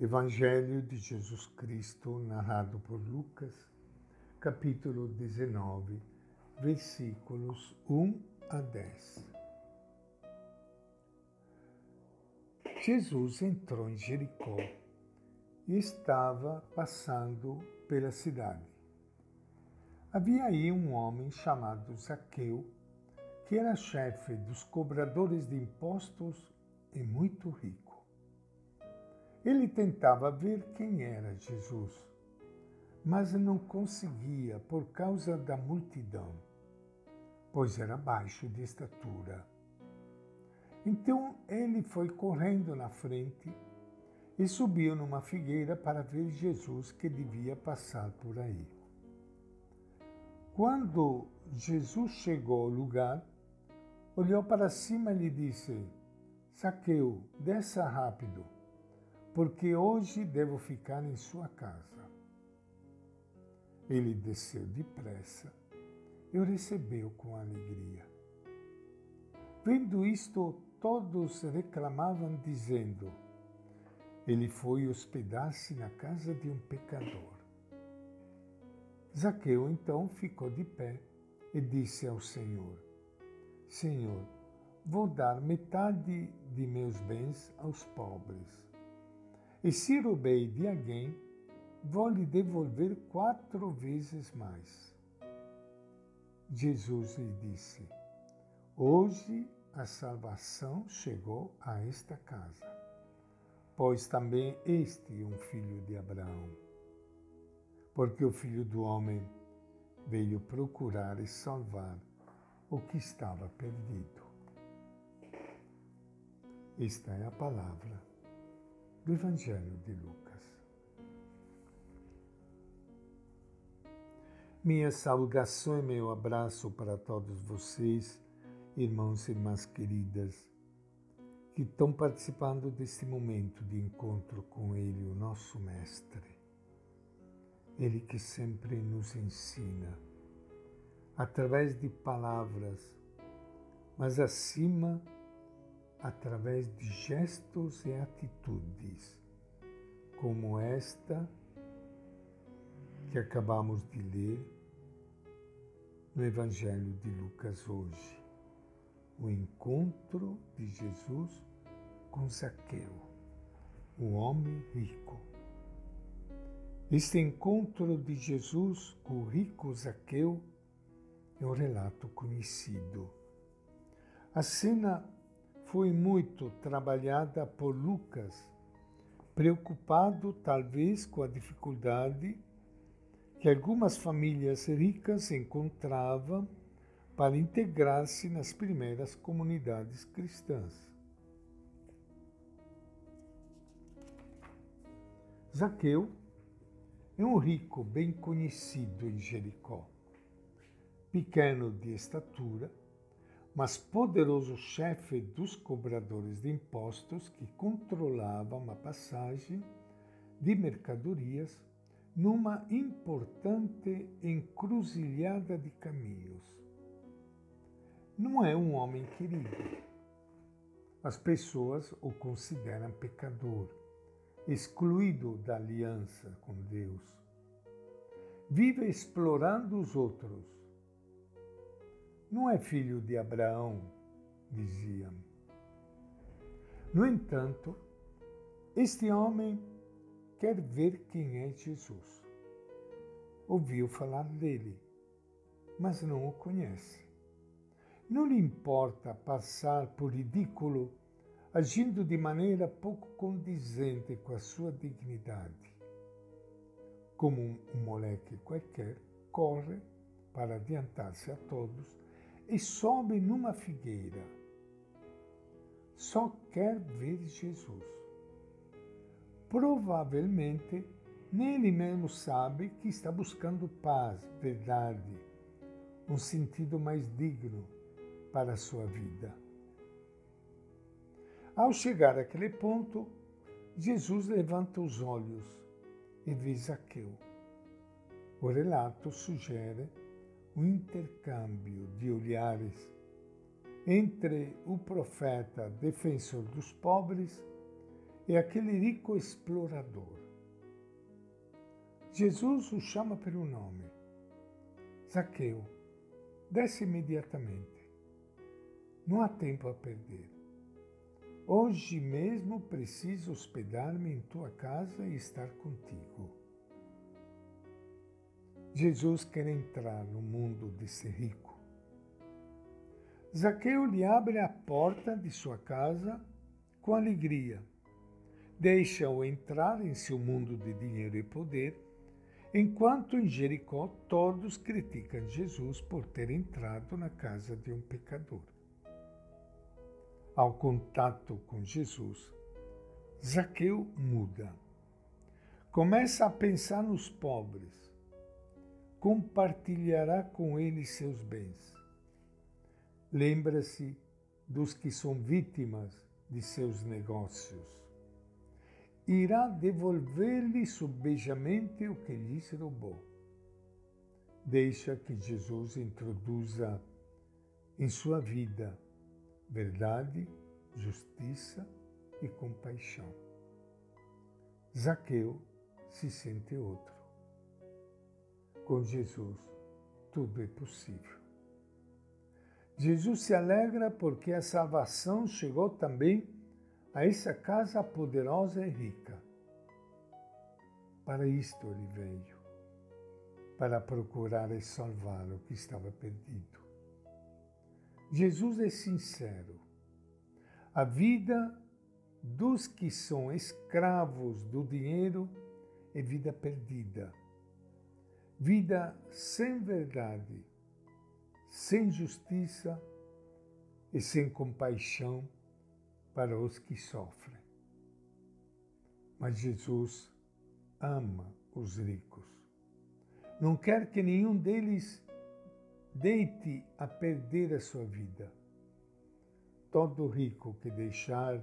Evangelho de Jesus Cristo, narrado por Lucas, capítulo 19, versículos 1 a 10. Jesus entrou em Jericó e estava passando pela cidade. Havia aí um homem chamado Zaqueu, que era chefe dos cobradores de impostos e muito rico. Ele tentava ver quem era Jesus, mas não conseguia por causa da multidão, pois era baixo de estatura. Então ele foi correndo na frente e subiu numa figueira para ver Jesus que devia passar por aí. Quando Jesus chegou ao lugar, olhou para cima e lhe disse: Saqueu, desça rápido porque hoje devo ficar em sua casa. Ele desceu depressa e o recebeu com alegria. Vendo isto, todos reclamavam, dizendo: Ele foi hospedar-se na casa de um pecador. Zaqueu então ficou de pé e disse ao Senhor: Senhor, vou dar metade de meus bens aos pobres. E se roubei de alguém, vou lhe devolver quatro vezes mais. Jesus lhe disse: Hoje a salvação chegou a esta casa, pois também este é um filho de Abraão. Porque o filho do homem veio procurar e salvar o que estava perdido. Esta é a palavra do Evangelho de Lucas. Minha saudação e meu abraço para todos vocês, irmãos e irmãs queridas, que estão participando deste momento de encontro com Ele, o nosso Mestre. Ele que sempre nos ensina, através de palavras, mas acima através de gestos e atitudes, como esta que acabamos de ler no Evangelho de Lucas hoje. O encontro de Jesus com Zaqueu, o homem rico. Este encontro de Jesus com o rico Zaqueu é um relato conhecido. A cena foi muito trabalhada por Lucas, preocupado talvez com a dificuldade que algumas famílias ricas encontravam para integrar-se nas primeiras comunidades cristãs. Zaqueu é um rico bem conhecido em Jericó. Pequeno de estatura, mas poderoso chefe dos cobradores de impostos que controlava uma passagem de mercadorias numa importante encruzilhada de caminhos. Não é um homem querido. As pessoas o consideram pecador, excluído da aliança com Deus. Vive explorando os outros não é filho de Abraão, diziam. No entanto, este homem quer ver quem é Jesus. Ouviu falar dele, mas não o conhece. Não lhe importa passar por ridículo agindo de maneira pouco condizente com a sua dignidade. Como um moleque qualquer, corre para adiantar-se a todos e sobe numa figueira. Só quer ver Jesus. Provavelmente, nem ele mesmo sabe que está buscando paz, verdade, um sentido mais digno para a sua vida. Ao chegar àquele ponto, Jesus levanta os olhos e vê Zaqueu. O relato sugere um intercâmbio de olhares entre o profeta defensor dos pobres é aquele rico explorador. Jesus o chama pelo nome. Zaqueu, desce imediatamente. Não há tempo a perder. Hoje mesmo preciso hospedar-me em tua casa e estar contigo. Jesus quer entrar no mundo desse rico. Zaqueu lhe abre a porta de sua casa com alegria. Deixa-o entrar em seu mundo de dinheiro e poder, enquanto em Jericó todos criticam Jesus por ter entrado na casa de um pecador. Ao contato com Jesus, Zaqueu muda. Começa a pensar nos pobres compartilhará com eles seus bens. Lembra-se dos que são vítimas de seus negócios. Irá devolver-lhes subejamente o que lhes roubou. Deixa que Jesus introduza em sua vida verdade, justiça e compaixão. Zaqueu se sente outro. Com Jesus, tudo é possível. Jesus se alegra porque a salvação chegou também a essa casa poderosa e rica. Para isto ele veio, para procurar e salvar o que estava perdido. Jesus é sincero. A vida dos que são escravos do dinheiro é vida perdida vida sem verdade, sem justiça e sem compaixão para os que sofrem. Mas Jesus ama os ricos. Não quer que nenhum deles deite a perder a sua vida. Todo rico que deixar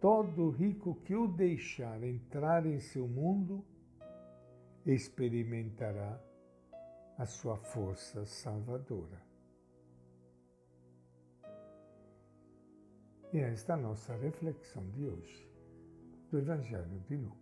todo rico que o deixar entrar em seu mundo experimentará a sua força salvadora. E esta é a nossa reflexão de hoje do Evangelho de Lucas.